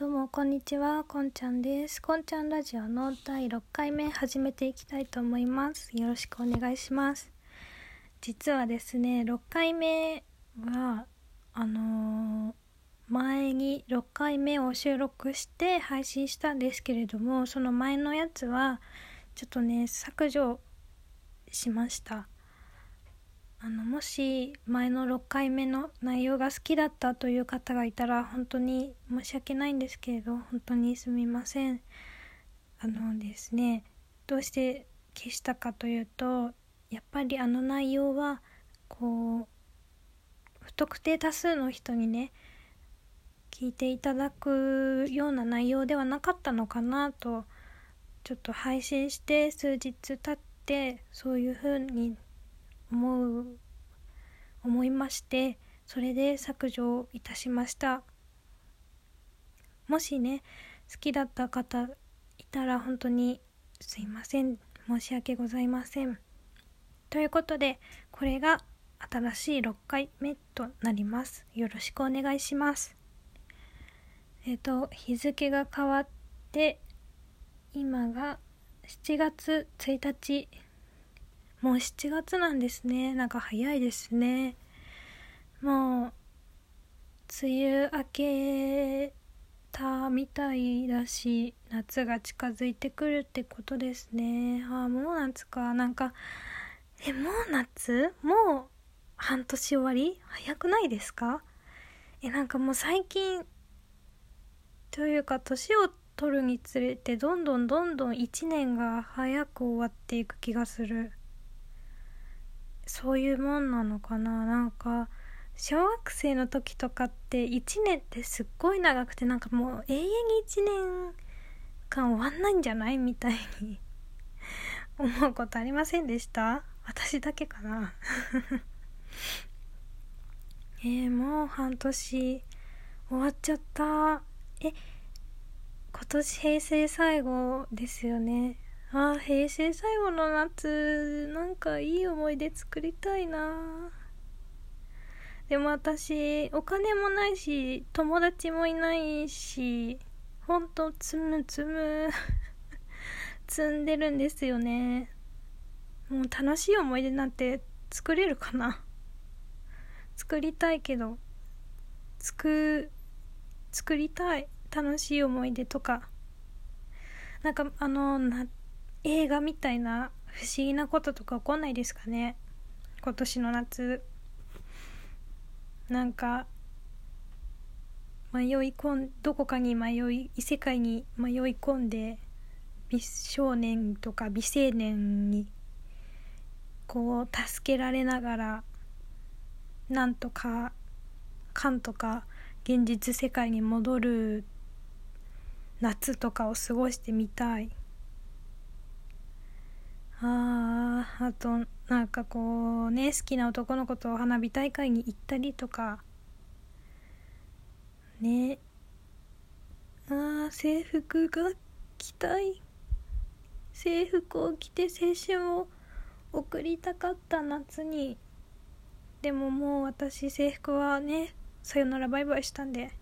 どうもこんにちは、こんちゃんです。こんちゃんラジオの第6回目始めていきたいと思います。よろしくお願いします。実はですね、6回目はあのー前に6回目を収録して配信したんですけれども、その前のやつはちょっとね削除しました。あのもし前の6回目の内容が好きだったという方がいたら本当に申し訳ないんですけれど本当にすみません。あのですねどうして消したかというとやっぱりあの内容はこう不特定多数の人にね聞いていただくような内容ではなかったのかなとちょっと配信して数日経ってそういうふうに思う思いましてそれで削除いたしました。もしね好きだった方いたら本当にすいません。申し訳ございません。ということでこれが新しい6回目となります。よろしくお願いします。えっ、と日付が変わって今が7月1日もう7月なんですね。なんか早いですね。もう梅雨明けたみたいだし夏が近づいてくるってことですね。ああもう夏か。なんかえもう夏？もう半年終わり？早くないですか？えなんかもう最近というか年を取るにつれてどんどんどんどん1年が早く終わっていく気がする。そういうもんなのかな。なんか小学生の時とかって1年ってすっごい長くてなんかもう永遠に1年間終わんないんじゃないみたいに 思うことありませんでした？私だけかな。えー、もう半年終わっちゃった。え今年平成最後ですよね。あー平成最後の夏なんかいい思い出作りたいな。でも私お金もないし友達もいないしほんとつむつむ 積んでるんですよね。もう楽しい思い出なんて作れるかな？作りたいけど作作りたい楽しい思い出とか。なんかあのな映画みたいな不思議なこととか起こんないですかね？今年の夏。なんか迷い込んどこかに迷い異世界に迷い込んで美少年とか美青年にこう助けられながらなんとかかんとか現実世界に戻る夏とかを過ごしてみたい。あーあとなんかこうね好きな男の子と花火大会に行ったりとか。ね。あー制服が着たい。制服を着て青春を送りたかった夏に。でももう私制服はねさよならバイバイしたんで。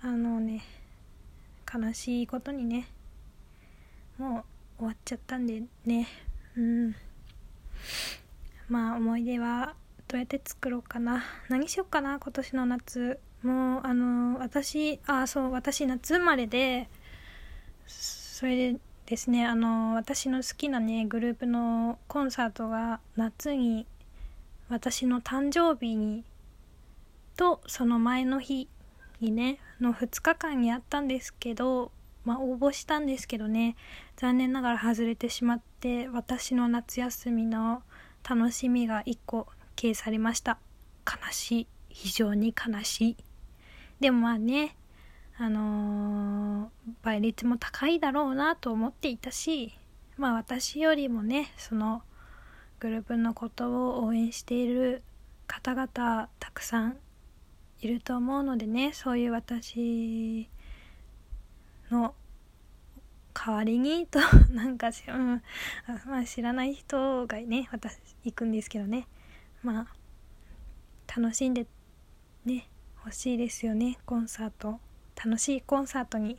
あのね悲しいことにね。もう終わっちゃったんでね。うん。まあ思い出はどうやって作ろうかな。何しようかな今年の夏。もうあの私あそう私夏生まれでそれでですねあの私の好きなねグループのコンサートが夏に私の誕生日にとその前の日にねの2日間にあったんですけどまあ応募したんですけどね。残念ながら外れてしまって私の夏休みの楽しみが1個消されました。悲しい。非常に悲しい。でもまあねあのー、倍率も高いだろうなと思っていたしまあ私よりもねそのグループのことを応援している方々たくさんいると思うのでねそういう私の代わりにと なんか、うんまあ、知らない人がね私行くんですけどね。まあ楽しんでね欲しいですよね。コンサート。楽しいコンサートに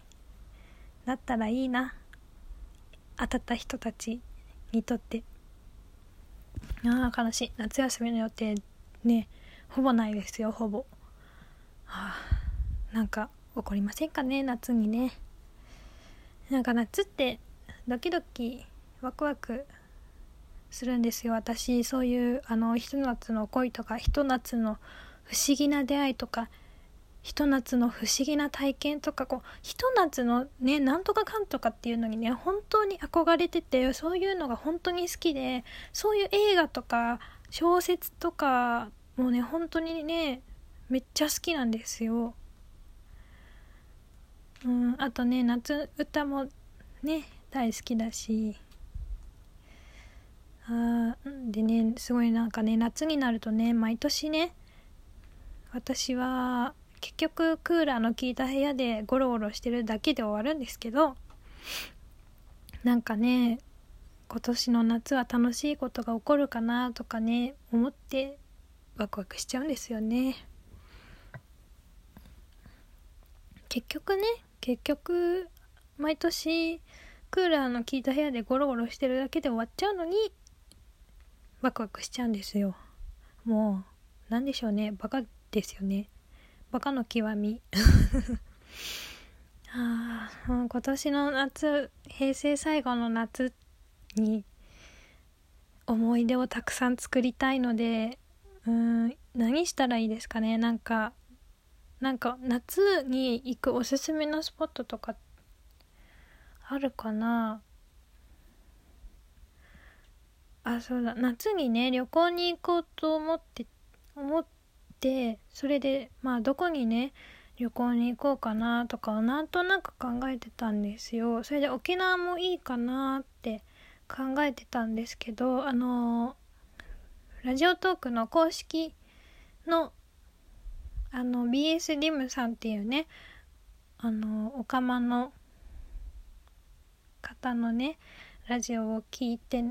なったらいいな。当たった人たちにとって。ああ悲しい。夏休みの予定ねほぼないですよほぼ。はあなんか起こりませんかね夏にね。なんか夏ってドキドキワクワクするんですよ私そういうあのひと夏の恋とかひと夏の不思議な出会いとかひと夏の不思議な体験とかこうひと夏のねなんとかかんとかっていうのにね本当に憧れててそういうのが本当に好きでそういう映画とか小説とかもうね本当にねめっちゃ好きなんですよ。うん、あとね夏歌もね大好きだし。あでねすごいなんかね夏になるとね毎年ね私は結局クーラーの効いた部屋でゴロゴロしてるだけで終わるんですけどなんかね今年の夏は楽しいことが起こるかなとかね思ってワクワクしちゃうんですよね。結局ね結局毎年クーラーの効いた部屋でゴロゴロしてるだけで終わっちゃうのにワクワクしちゃうんですよ。もう何でしょうね。バカですよね。バカの極み。あ今年の夏平成最後の夏に思い出をたくさん作りたいのでうん何したらいいですかね。なんかなんか夏に行くおすすめのスポットとかあるかな？あそうだ。夏にね旅行に行こうと思って思ってそれでまあどこにね旅行に行こうかなとかなんとなく考えてたんですよ。それで沖縄もいいかなって考えてたんですけどあのラジオトークの公式のあの BS リムさんっていうねあのオカマの方のねラジオを聞いて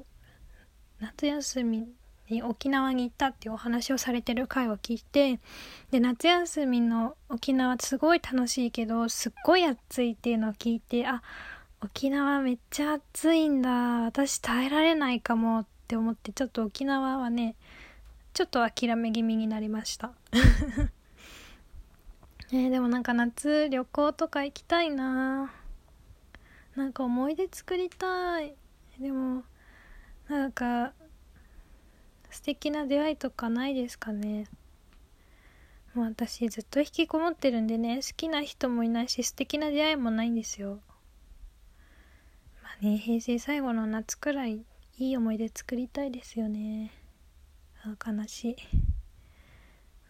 夏休みに沖縄に行ったっていうお話をされてる回を聞いてで夏休みの沖縄すごい楽しいけどすっごい暑いっていうのを聞いてあ沖縄めっちゃ暑いんだ私耐えられないかもって思ってちょっと沖縄はねちょっと諦め気味になりました。ねでもなんか夏旅行とか行きたいな。なんか思い出作りたい。でもなんか素敵な出会いとかないですかね。もう私ずっと引きこもってるんでね好きな人もいないし素敵な出会いもないんですよ。まあね平成最後の夏くらいいい思い出作りたいですよね。あ悲しい。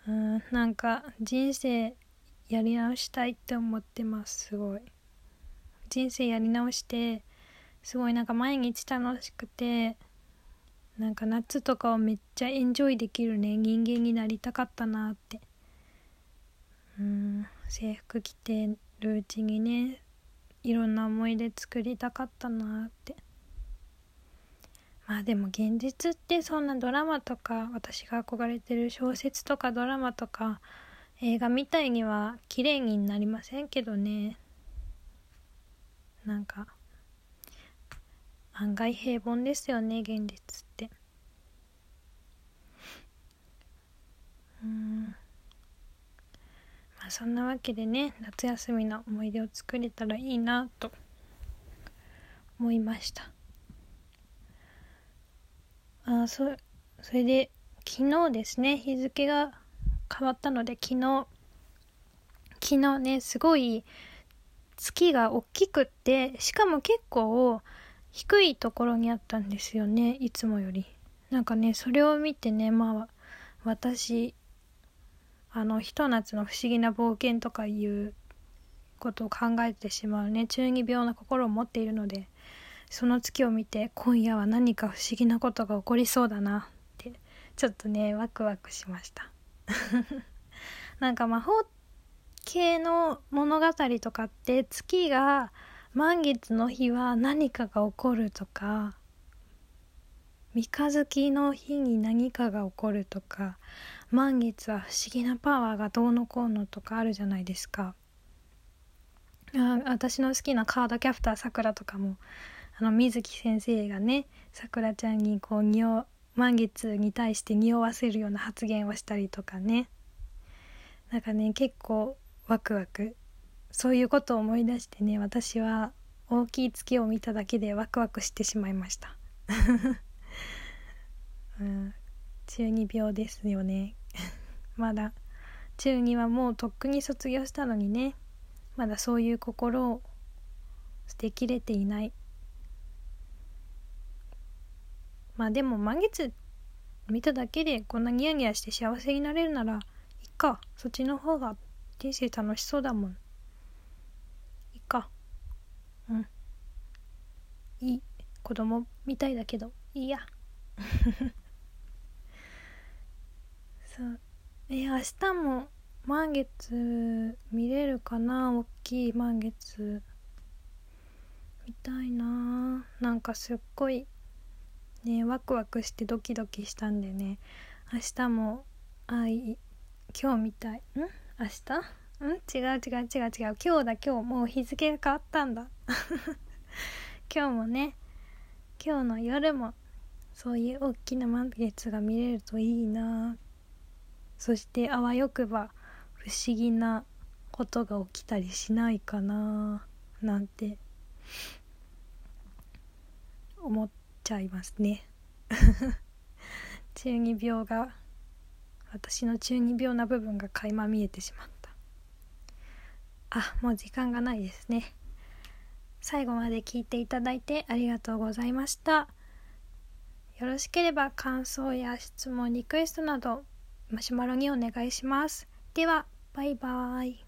うんなんか人生やり直したいって思ってますすごい。人生やり直してすごいなんか毎日楽しくてなんか夏とかをめっちゃエンジョイできるね。人間になりたかったなって。うん制服着てるうちにねいろんな思い出作りたかったなって。まあでも現実ってそんなドラマとか私が憧れてる小説とかドラマとか映画みたいには綺麗になりませんけどね。なんか案外平凡ですよね現実って。うん。まあそんなわけでね夏休みの思い出を作れたらいいなと思いました。あそそれで昨日ですね日付が変わったので昨日昨日ねすごい月が大きくってしかも結構低いところにあったんですよねいつもより。なんかねそれを見てねまあ私あのひと夏の不思議な冒険とかいうことを考えてしまうね中二病な心を持っているのでその月を見て今夜は何か不思議なことが起こりそうだなってちょっとねワクワクしました。なんか魔法系の物語とかって月が満月の日は何かが起こるとか三日月の日に何かが起こるとか満月は不思議なパワーがどうのこうのとかあるじゃないですか。あ私の好きなカードキャプターさくらとかもあの水木先生がねさくらちゃんにこう匂満月に対して匂わせるような発言をしたりとかね。なんかね結構ワクワク。そういうことを思い出してね私は大きい月を見ただけでワクワクしてしまいました、うん、中二病ですよね。まだ。中2はもうとっくに卒業したのにね。まだそういう心を捨てきれていない。まあでも満月見ただけでこんなニヤニヤして幸せになれるならいっかそっちの方が人生楽しそうだもん。いっか。うん。いい子供みたいだけどいいや。そう。え明日も満月見れるかな？大きい満月。見たいな。なんかすっごいねワクワクしてドキドキしたんでね。明日もあい今日みたい。ん？明日？うん？違う違う違う違う。今日だ今日もう日付が変わったんだ。今日もね今日の夜もそういう大きな満月が見れるといいな。そしてあわよくば不思議なことが起きたりしないかななんて思ってちゃいますね。中二病が私の中二病な部分が垣間見えてしまった。あもう時間がないですね。最後まで聞いていただいてありがとうございました。よろしければ感想や質問リクエストなどマシュマロにお願いします。ではバイバーイ。